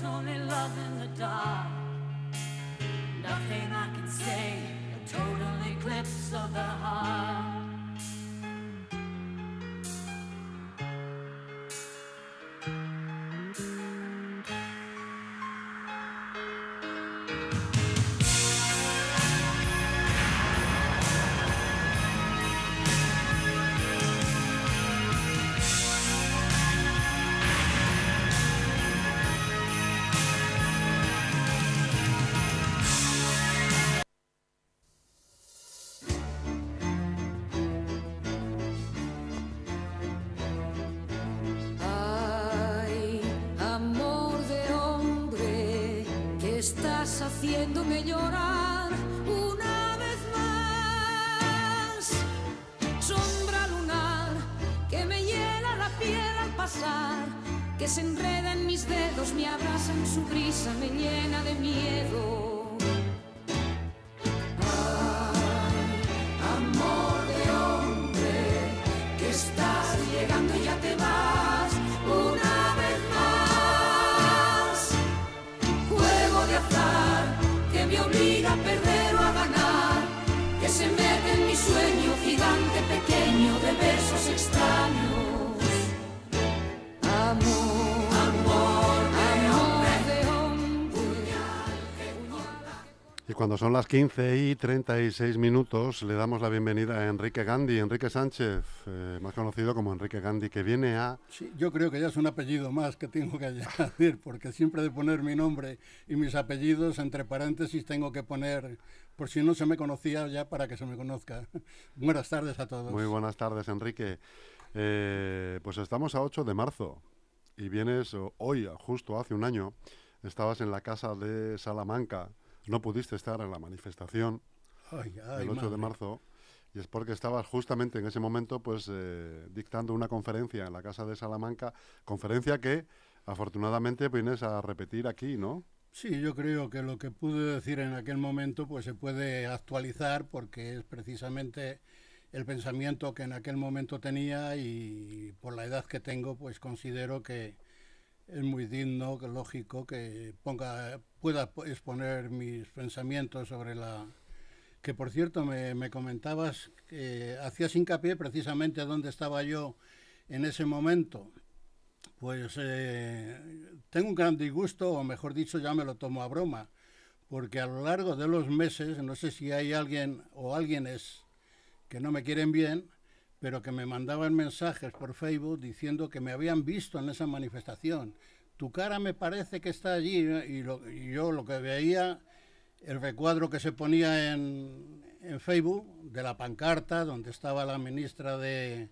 There's only love in the dark. Nothing I can say, a total eclipse of the heart. Que se enreda en mis dedos, me abraza en su brisa, me llena de miedo. Cuando son las 15 y 36 minutos, le damos la bienvenida a Enrique Gandhi, Enrique Sánchez, eh, más conocido como Enrique Gandhi, que viene a... Sí, yo creo que ya es un apellido más que tengo que añadir, porque siempre de poner mi nombre y mis apellidos entre paréntesis tengo que poner, por si no se me conocía ya, para que se me conozca. Buenas tardes a todos. Muy buenas tardes, Enrique. Eh, pues estamos a 8 de marzo y vienes hoy, justo hace un año, estabas en la casa de Salamanca, no pudiste estar en la manifestación Ay, ay, el 8 de marzo y es porque estabas justamente en ese momento pues eh, dictando una conferencia en la casa de Salamanca, conferencia que afortunadamente vienes a repetir aquí, ¿no? Sí, yo creo que lo que pude decir en aquel momento pues se puede actualizar porque es precisamente el pensamiento que en aquel momento tenía y por la edad que tengo pues considero que es muy digno, lógico que ponga pueda po- exponer mis pensamientos sobre la que por cierto me, me comentabas que hacías hincapié precisamente dónde estaba yo en ese momento. Pues eh, tengo un gran disgusto, o mejor dicho, ya me lo tomo a broma, porque a lo largo de los meses, no sé si hay alguien o alguienes que no me quieren bien, pero que me mandaban mensajes por Facebook diciendo que me habían visto en esa manifestación. Tu cara me parece que está allí, y, lo- y yo lo que veía, el recuadro que se ponía en, en Facebook de la pancarta, donde estaba la ministra de,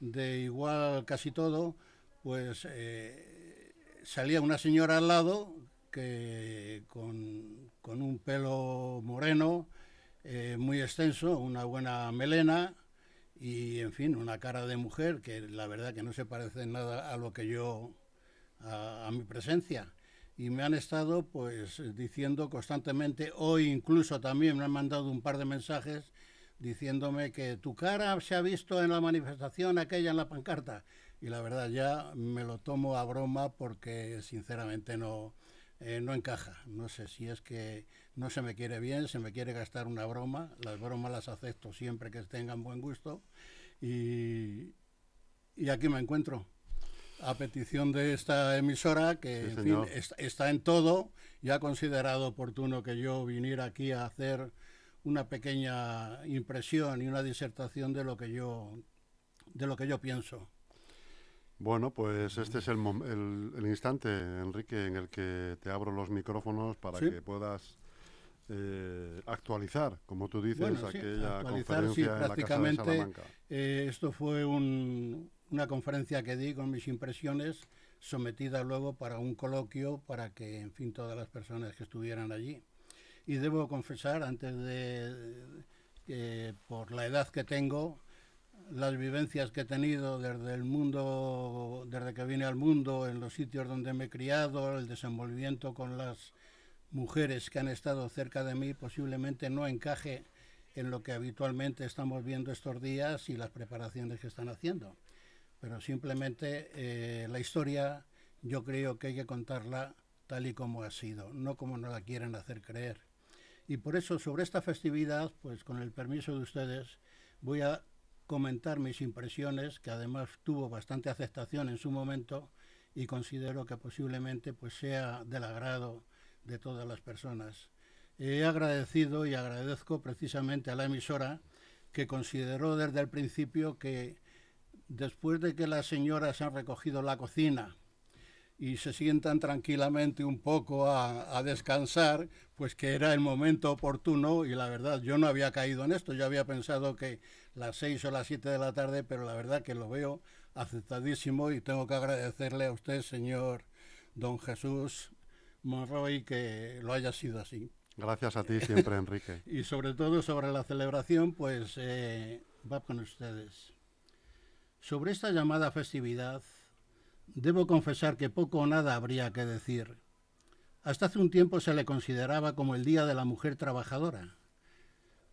de igual casi todo, pues eh, salía una señora al lado que con, con un pelo moreno, eh, muy extenso, una buena melena y, en fin, una cara de mujer que la verdad que no se parece nada a lo que yo, a, a mi presencia. Y me han estado pues diciendo constantemente, hoy incluso también me han mandado un par de mensajes diciéndome que tu cara se ha visto en la manifestación aquella en la pancarta. Y la verdad ya me lo tomo a broma porque sinceramente no, eh, no encaja. No sé si es que no se me quiere bien, se me quiere gastar una broma. Las bromas las acepto siempre que tengan buen gusto. Y, y aquí me encuentro. A petición de esta emisora, que Sí, en fin, señor. es- está en todo, y ha considerado oportuno que yo viniera aquí a hacer una pequeña impresión y una disertación de lo que yo, de lo que yo pienso. Bueno, pues este es el, el, el instante, Enrique, en el que te abro los micrófonos para Sí. que puedas eh, actualizar, como tú dices, Bueno, sí, aquella actualizar, sí, conferencia en la Casa de Salamanca. Eh, esto fue un- una conferencia que di con mis impresiones, sometida luego para un coloquio para que, en fin, todas las personas que estuvieran allí. Y debo confesar, antes de que por la edad que tengo, las vivencias que he tenido desde el mundo, desde que vine al mundo, en los sitios donde me he criado, el desenvolvimiento con las mujeres que han estado cerca de mí, posiblemente no encaje en lo que habitualmente estamos viendo estos días y las preparaciones que están haciendo. Pero simplemente eh, la historia yo creo que hay que contarla tal y como ha sido, no como nos la quieren hacer creer. Y por eso sobre esta festividad, pues con el permiso de ustedes, voy a comentar mis impresiones, que además tuvo bastante aceptación en su momento y considero que posiblemente pues sea del agrado de todas las personas. He agradecido y agradezco precisamente a la emisora que consideró desde el principio que después de que las señoras han recogido la cocina y se sientan tranquilamente un poco a, a descansar, pues que era el momento oportuno y la verdad yo no había caído en esto, yo había pensado que las seis o las siete de la tarde, pero la verdad que lo veo aceptadísimo y tengo que agradecerle a usted, señor don Jesús Monroy, que lo haya sido así. Gracias a ti siempre, Enrique. Y sobre todo sobre la celebración, pues eh, va con ustedes. Sobre esta llamada festividad, debo confesar que poco o nada habría que decir. Hasta hace un tiempo se le consideraba como el Día de la Mujer Trabajadora.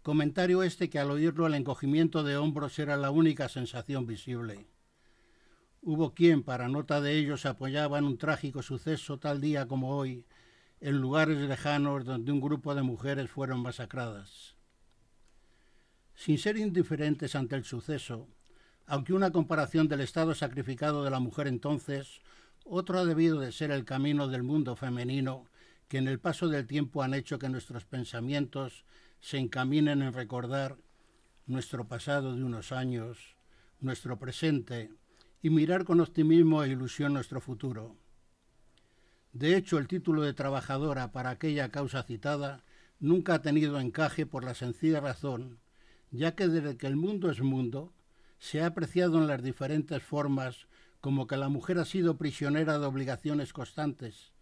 Comentario este que al oírlo el encogimiento de hombros era la única sensación visible. Hubo quien, para nota de ello, se apoyaba en un trágico suceso tal día como hoy, en lugares lejanos donde un grupo de mujeres fueron masacradas. Sin ser indiferentes ante el suceso, aunque una comparación del estado sacrificado de la mujer entonces, otro ha debido de ser el camino del mundo femenino que en el paso del tiempo han hecho que nuestros pensamientos se encaminen en recordar nuestro pasado de unos años, nuestro presente y mirar con optimismo e ilusión nuestro futuro. De hecho, el título de trabajadora para aquella causa citada nunca ha tenido encaje por la sencilla razón, ya que desde que el mundo es mundo, se ha apreciado en las diferentes formas como que la mujer ha sido prisionera de obligaciones constantes,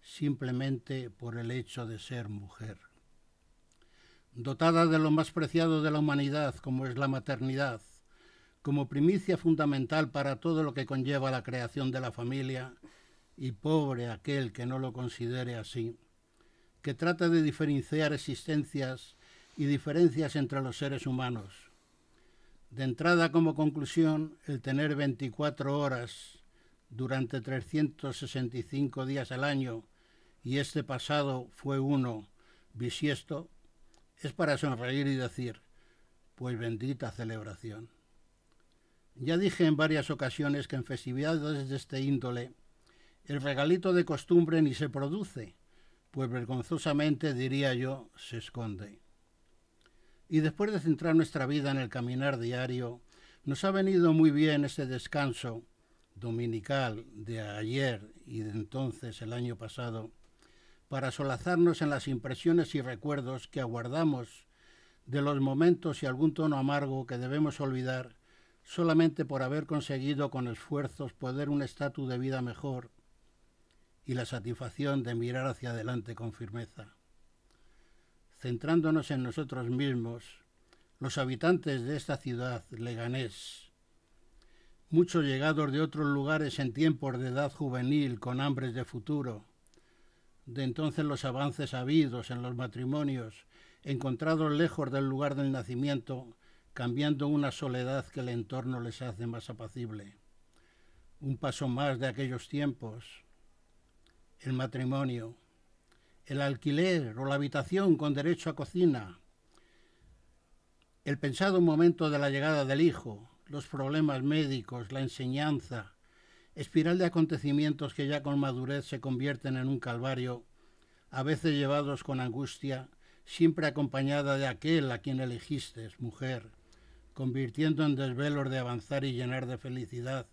simplemente por el hecho de ser mujer. Dotada de lo más preciado de la humanidad, como es la maternidad, como primicia fundamental para todo lo que conlleva la creación de la familia, y pobre aquel que no lo considere así, que trata de diferenciar existencias y diferencias entre los seres humanos. De entrada como conclusión, el tener 24 horas durante 365 días al año y este pasado fue uno bisiesto, es para sonreír y decir, pues bendita celebración. Ya dije en varias ocasiones que en festividades de este índole el regalito de costumbre ni se produce, pues vergonzosamente, diría yo, se esconde. Y después de centrar nuestra vida en el caminar diario, nos ha venido muy bien ese descanso dominical de ayer y de entonces el año pasado, para solazarnos en las impresiones y recuerdos que aguardamos de los momentos y algún tono amargo que debemos olvidar solamente por haber conseguido con esfuerzos poder un estatus de vida mejor y la satisfacción de mirar hacia adelante con firmeza. Centrándonos en nosotros mismos, los habitantes de esta ciudad, Leganés, muchos llegados de otros lugares en tiempos de edad juvenil con hambres de futuro, de entonces los avances habidos en los matrimonios, encontrados lejos del lugar del nacimiento, cambiando una soledad que el entorno les hace más apacible. Un paso más de aquellos tiempos, el matrimonio, el alquiler o la habitación con derecho a cocina, el pensado momento de la llegada del hijo, los problemas médicos, la enseñanza, espiral de acontecimientos que ya con madurez se convierten en un calvario, a veces llevados con angustia, siempre acompañada de aquel a quien elegiste, mujer, convirtiendo en desvelos de avanzar y llenar de felicidad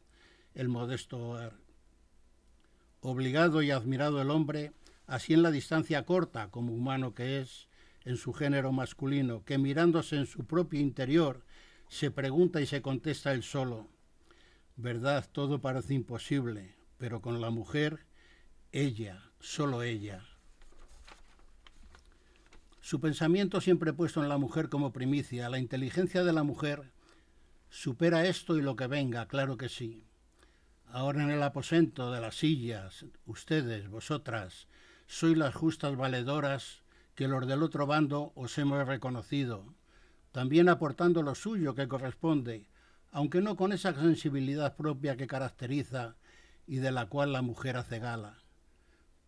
el modesto hogar. Obligado y admirado el hombre, así en la distancia corta como humano que es, en su género masculino, que mirándose en su propio interior, se pregunta y se contesta él solo, Verdad, todo parece imposible, pero con la mujer, ella, solo ella. Su pensamiento siempre puesto en la mujer como primicia, la inteligencia de la mujer supera esto y lo que venga, claro que sí. Ahora en el aposento de las sillas, ustedes, vosotras, sois las justas valedoras que los del otro bando os hemos reconocido, también aportando lo suyo que corresponde, aunque no con esa sensibilidad propia que caracteriza y de la cual la mujer hace gala.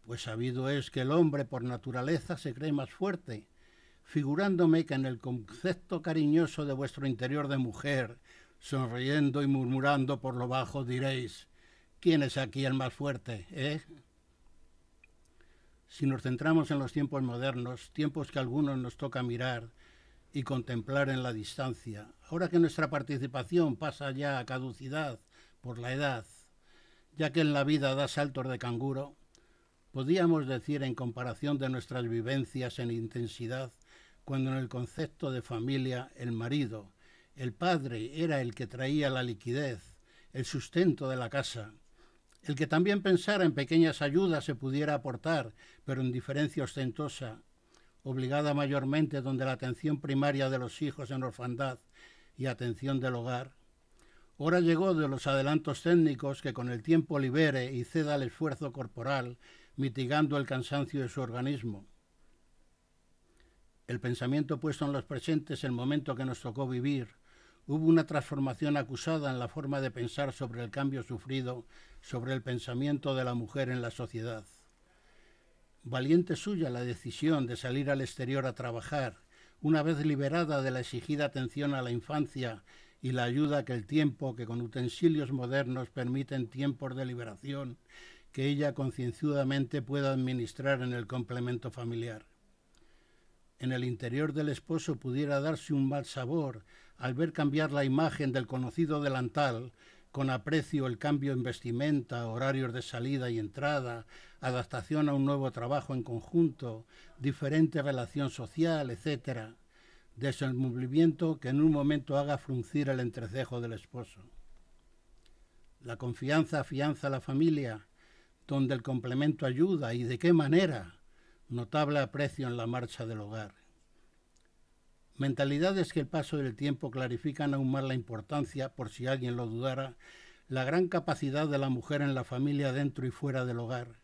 Pues sabido es que el hombre por naturaleza se cree más fuerte, figurándome que en el concepto cariñoso de vuestro interior de mujer, sonriendo y murmurando por lo bajo, diréis, ¿quién es aquí el más fuerte? ¿Eh? Si nos centramos en los tiempos modernos, tiempos que algunos nos toca mirar, y contemplar en la distancia. Ahora que nuestra participación pasa ya a caducidad por la edad, ya que en la vida da saltos de canguro, podíamos decir en comparación de nuestras vivencias en intensidad, cuando en el concepto de familia el marido, el padre era el que traía la liquidez, el sustento de la casa, el que también pensara en pequeñas ayudas se pudiera aportar, pero en diferencia ostentosa, obligada mayormente donde la atención primaria de los hijos en orfandad y atención del hogar. Hora llegó de los adelantos técnicos que con el tiempo libere y ceda el esfuerzo corporal, mitigando el cansancio de su organismo. El pensamiento puesto en los presentes, el momento que nos tocó vivir, hubo una transformación acusada en la forma de pensar sobre el cambio sufrido, sobre el pensamiento de la mujer en la sociedad. Valiente suya la decisión de salir al exterior a trabajar, una vez liberada de la exigida atención a la infancia y la ayuda que el tiempo, que con utensilios modernos permiten tiempos de liberación, que ella concienzudamente pueda administrar en el complemento familiar. En el interior del esposo pudiera darse un mal sabor al ver cambiar la imagen del conocido delantal con aprecio el cambio en vestimenta, horarios de salida y entrada, adaptación a un nuevo trabajo en conjunto, diferente relación social, etc. Desenvolvimiento que en un momento haga fruncir el entrecejo del esposo. La confianza afianza la familia, donde el complemento ayuda y de qué manera. Notable aprecio en la marcha del hogar. Mentalidades que el paso del tiempo clarifican aún más la importancia, por si alguien lo dudara, la gran capacidad de la mujer en la familia dentro y fuera del hogar.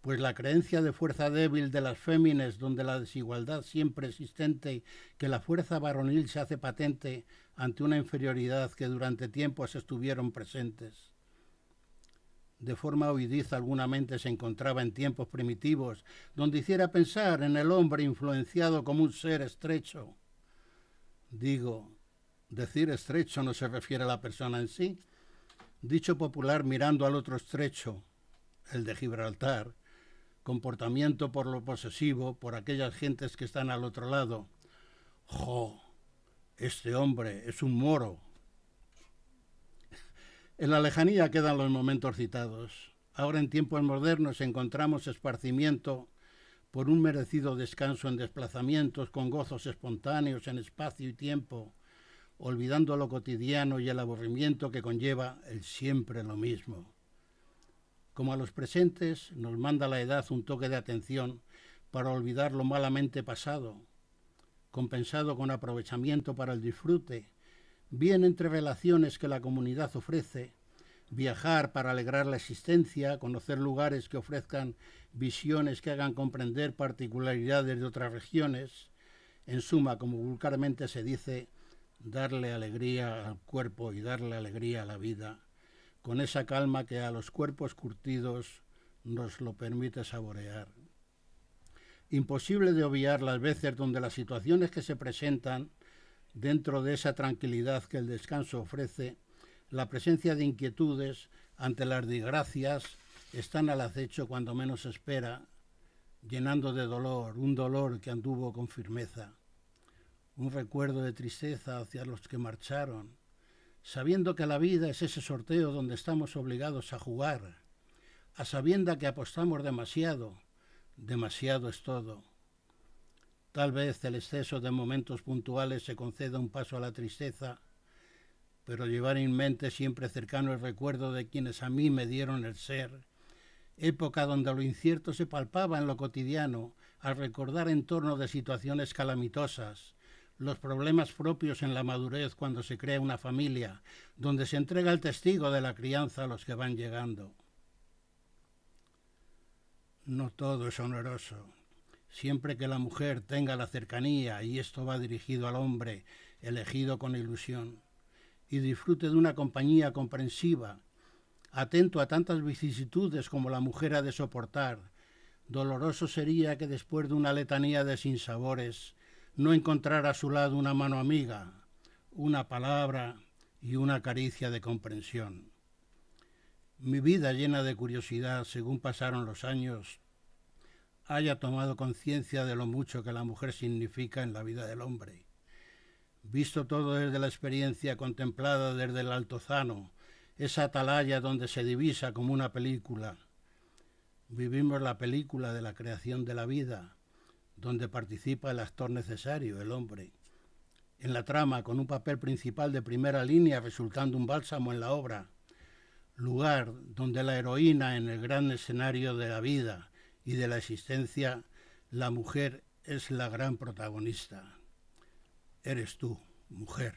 Pues la creencia de fuerza débil de las fémines, donde la desigualdad siempre existente, que la fuerza varonil se hace patente ante una inferioridad que durante tiempos estuvieron presentes. De forma oidiza alguna mente se encontraba en tiempos primitivos, donde hiciera pensar en el hombre influenciado como un ser estrecho, Digo, decir estrecho no se refiere a la persona en sí. Dicho popular mirando al otro estrecho, el de Gibraltar, comportamiento por lo posesivo, por aquellas gentes que están al otro lado. ¡Jo! Este hombre es un moro. En la lejanía quedan los momentos citados. Ahora en tiempos modernos encontramos esparcimiento por un merecido descanso en desplazamientos con gozos espontáneos en espacio y tiempo, olvidando lo cotidiano y el aburrimiento que conlleva el siempre lo mismo. Como a los presentes nos manda la edad un toque de atención para olvidar lo malamente pasado, compensado con aprovechamiento para el disfrute, bien entre relaciones que la comunidad ofrece, viajar para alegrar la existencia, conocer lugares que ofrezcan visiones que hagan comprender particularidades de otras regiones, en suma, como vulgarmente se dice, darle alegría al cuerpo y darle alegría a la vida, con esa calma que a los cuerpos curtidos nos lo permite saborear. Imposible de obviar las veces donde las situaciones que se presentan dentro de esa tranquilidad que el descanso ofrece, la presencia de inquietudes ante las desgracias están al acecho cuando menos espera, llenando de dolor, un dolor que anduvo con firmeza, un recuerdo de tristeza hacia los que marcharon, sabiendo que la vida es ese sorteo donde estamos obligados a jugar, a sabienda que apostamos demasiado, demasiado es todo. Tal vez el exceso de momentos puntuales se conceda un paso a la tristeza, pero llevar en mente siempre cercano el recuerdo de quienes a mí me dieron el ser, época donde lo incierto se palpaba en lo cotidiano al recordar en torno de situaciones calamitosas, los problemas propios en la madurez cuando se crea una familia, donde se entrega el testigo de la crianza a los que van llegando. No todo es honoroso. Siempre que la mujer tenga la cercanía, y esto va dirigido al hombre, elegido con ilusión, y disfrute de una compañía comprensiva, atento a tantas vicisitudes como la mujer ha de soportar, doloroso sería que después de una letanía de sinsabores no encontrar a su lado una mano amiga, una palabra y una caricia de comprensión. Mi vida llena de curiosidad según pasaron los años haya tomado conciencia de lo mucho que la mujer significa en la vida del hombre. Visto todo desde la experiencia contemplada desde el altozano, esa atalaya donde se divisa como una película. Vivimos la película de la creación de la vida, donde participa el actor necesario, el hombre. En la trama, con un papel principal de primera línea, resultando un bálsamo en la obra. Lugar donde la heroína en el gran escenario de la vida y de la existencia, la mujer es la gran protagonista. Eres tú, mujer.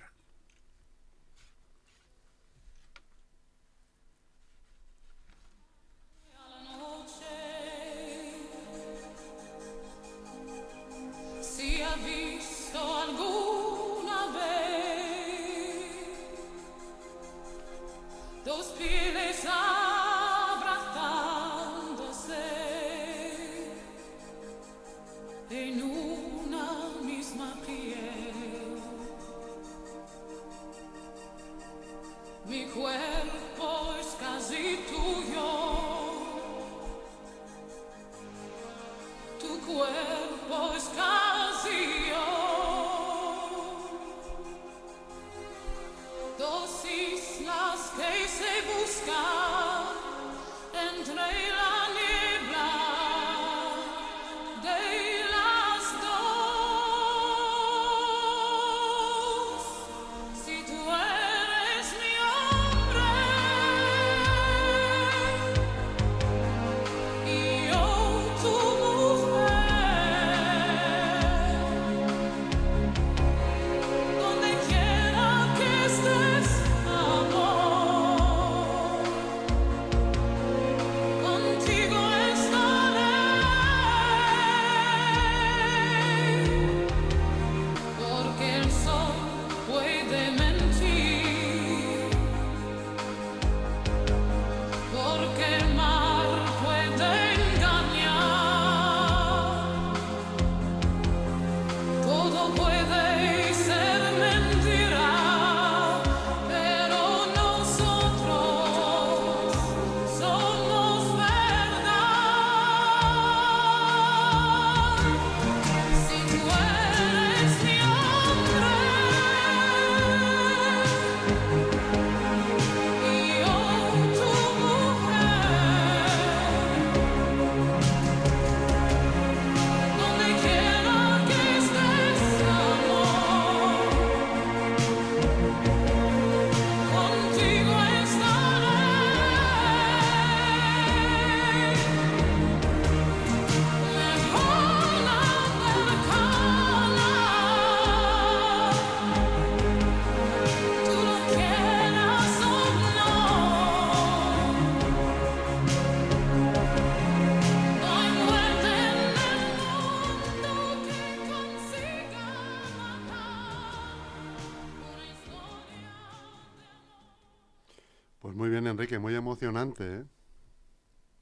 Enrique, muy emocionante, ¿eh?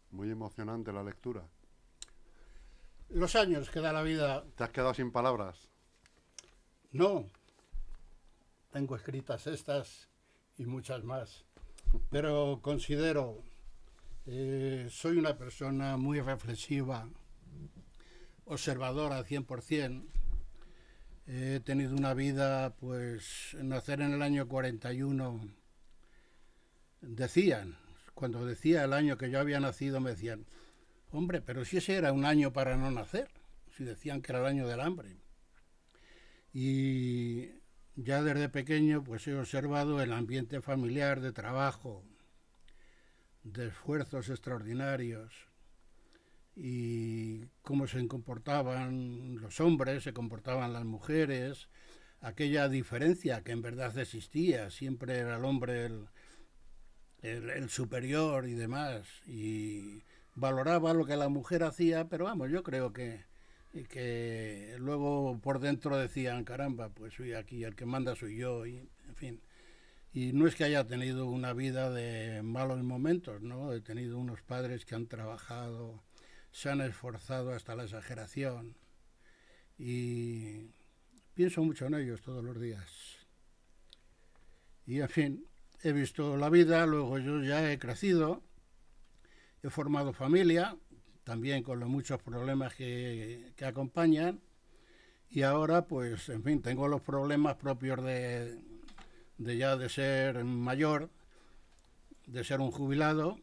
Muy emocionante la lectura. Los años que da la vida, ¿Te has quedado sin palabras? no. Tengo escritas estas y muchas más. Pero considero, eh, soy una persona muy reflexiva, observadora 100%. He tenido una vida, pues, nacer en el año 41, decían, cuando decía el año que yo había nacido, me decían, hombre, pero si ese era un año para no nacer, si decían que era el año del hambre. Y ya desde pequeño, pues he observado el ambiente familiar de trabajo, de esfuerzos extraordinarios y cómo se comportaban los hombres, se comportaban las mujeres, aquella diferencia que en verdad existía, siempre era el hombre el, el- superior y demás, y valoraba lo que la mujer hacía, pero vamos, yo creo que, que luego por dentro decían, caramba, pues soy aquí, el que manda soy yo, y en fin. Y no es que haya tenido una vida de malos momentos, ¿no? He tenido unos padres que han trabajado, se han esforzado hasta la exageración y pienso mucho en ellos todos los días. Y en fin, he visto la vida, luego yo ya he crecido, he formado familia, también con los muchos problemas que, que acompañan, y ahora pues, en fin, tengo los problemas propios de, de ya de ser mayor, de ser un jubilado,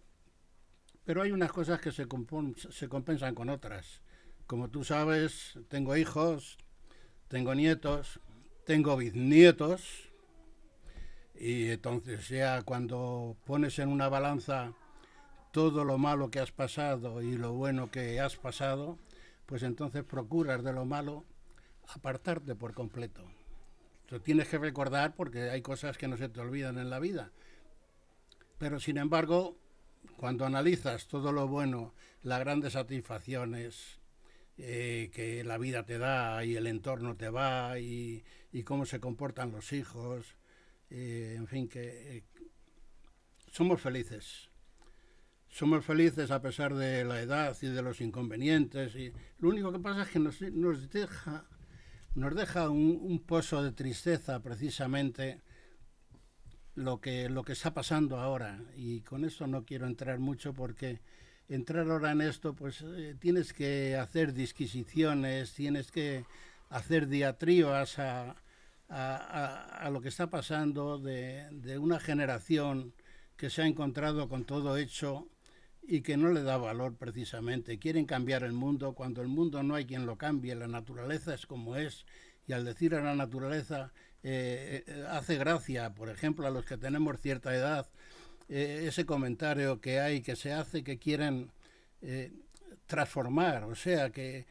pero hay unas cosas que se, se compensan con otras. Como tú sabes, tengo hijos, tengo nietos, tengo bisnietos, y entonces ya cuando pones en una balanza todo lo malo que has pasado y lo bueno que has pasado, pues entonces procuras de lo malo apartarte por completo. Lo tienes que recordar porque hay cosas que no se te olvidan en la vida. Pero sin embargo, cuando analizas todo lo bueno, las grandes satisfacciones eh, que la vida te da y el entorno te va y, y cómo se comportan los hijos, eh, en fin, que eh, somos felices. Somos felices a pesar de la edad y de los inconvenientes. Y lo único que pasa es que nos, nos deja, nos deja un, pozo de tristeza precisamente lo que, lo que está pasando ahora. Y con esto no quiero entrar mucho porque entrar ahora en esto, pues eh, tienes que hacer disquisiciones, tienes que hacer diatribas a, a, lo que está pasando de, una generación que se ha encontrado con todo hecho y que no le da valor precisamente. Quieren cambiar el mundo. Cuando el mundo no hay quien lo cambie, la naturaleza es como es. Y al decir a la naturaleza eh, eh, hace gracia, por ejemplo, a los que tenemos cierta edad, eh, ese comentario que hay, que se hace, que quieren transformar, o sea, que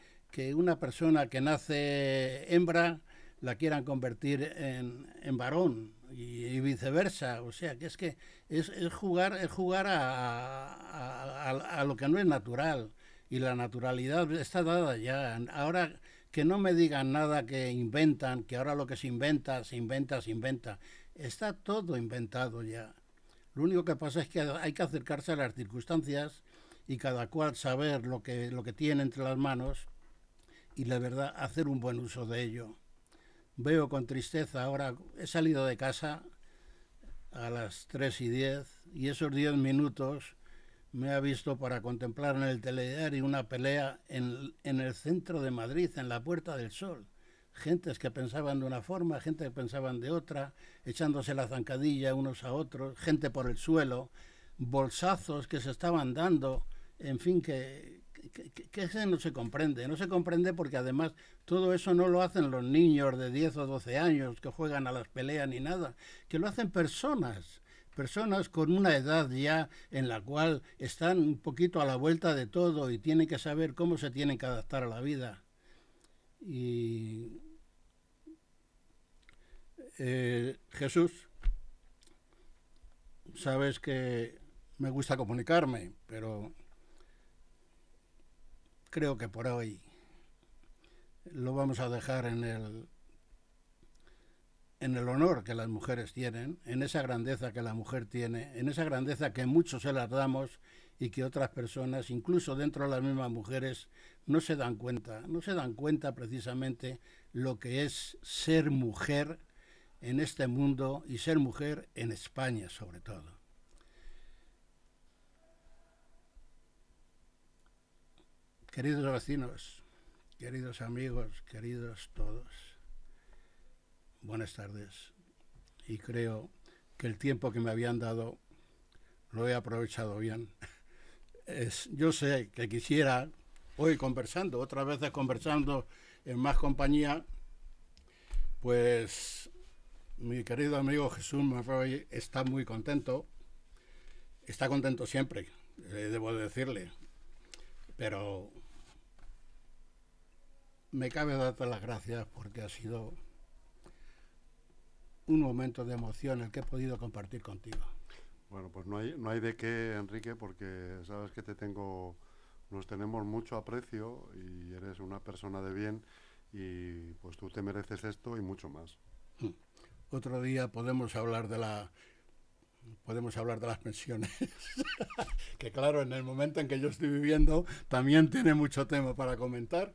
una persona que nace hembra la quieran convertir en, en varón y, viceversa, o sea, que es que es, es jugar, es jugar a, a- a- a lo que no es natural y la naturalidad está dada ya. Ahora que no me digan nada que inventan, que ahora lo que se inventa, se inventa, se inventa. Está todo inventado ya. Lo único que pasa es que hay que acercarse a las circunstancias y cada cual saber lo que, lo que tiene entre las manos y la verdad hacer un buen uso de ello. Veo con tristeza, ahora he salido de casa a las 3 y 10 y esos 10 minutos me ha visto para contemplar en el telediario una pelea en, en el centro de Madrid, en la Puerta del Sol. Gentes que pensaban de una forma, gente que pensaban de otra, echándose la zancadilla unos a otros, gente por el suelo, bolsazos que se estaban dando, en fin, que, que, ese no se comprende. No se comprende porque además todo eso no lo hacen los niños de 10 o 12 años que juegan a las peleas ni nada, que lo hacen personas personas con una edad ya en la cual están un poquito a la vuelta de todo y tienen que saber cómo se tienen que adaptar a la vida. Y eh, Jesús, sabes que me gusta comunicarme, pero creo que por hoy lo vamos a dejar en el en el honor que las mujeres tienen, en esa grandeza que la mujer tiene, en esa grandeza que muchos se las damos y que otras personas, incluso dentro de las mismas mujeres, no se dan cuenta, no se dan cuenta precisamente lo que es ser mujer en este mundo y ser mujer en España sobre todo. Queridos vecinos, queridos amigos, queridos todos, buenas tardes. Y creo que el tiempo que me habían dado lo he aprovechado bien. Es, yo sé que quisiera, hoy conversando, otras veces conversando en más compañía, pues mi querido amigo Jesús Monroy está muy contento, está contento siempre, eh, debo decirle, pero me cabe darte las gracias porque ha sido un momento de emoción el que he podido compartir contigo. Bueno, pues no hay, no hay de qué, Enrique, porque sabes que te tengo, nos tenemos mucho aprecio y eres una persona de bien y pues tú te mereces esto y mucho más. Otro día podemos hablar de la podemos hablar de las pensiones, que claro, en el momento en que yo estoy viviendo también tiene mucho tema para comentar.